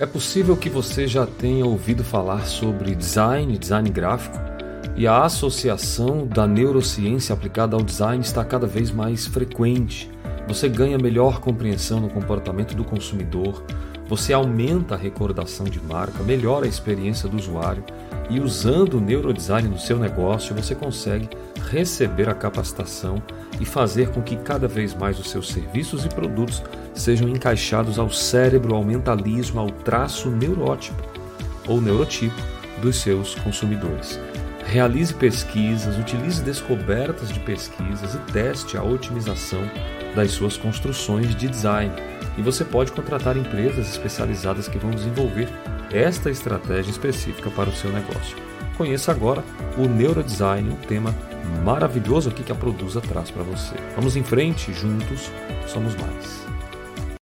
É possível que você já tenha ouvido falar sobre design, design gráfico, e a associação da neurociência aplicada ao design está cada vez mais frequente. Você ganha melhor compreensão no comportamento do consumidor, você aumenta a recordação de marca, melhora a experiência do usuário e usando o neurodesign no seu negócio, você consegue receber a capacitação e fazer com que cada vez mais os seus serviços e produtos sejam encaixados ao cérebro, ao mentalismo, ao traço neurótipo ou neurotipo dos seus consumidores. Realize pesquisas, utilize descobertas de pesquisas e teste a otimização das suas construções de design. E você pode contratar empresas especializadas que vão desenvolver esta estratégia específica para o seu negócio. Conheça agora o Neurodesign, um tema maravilhoso aqui que a Produza traz para você. Vamos em frente, juntos somos mais.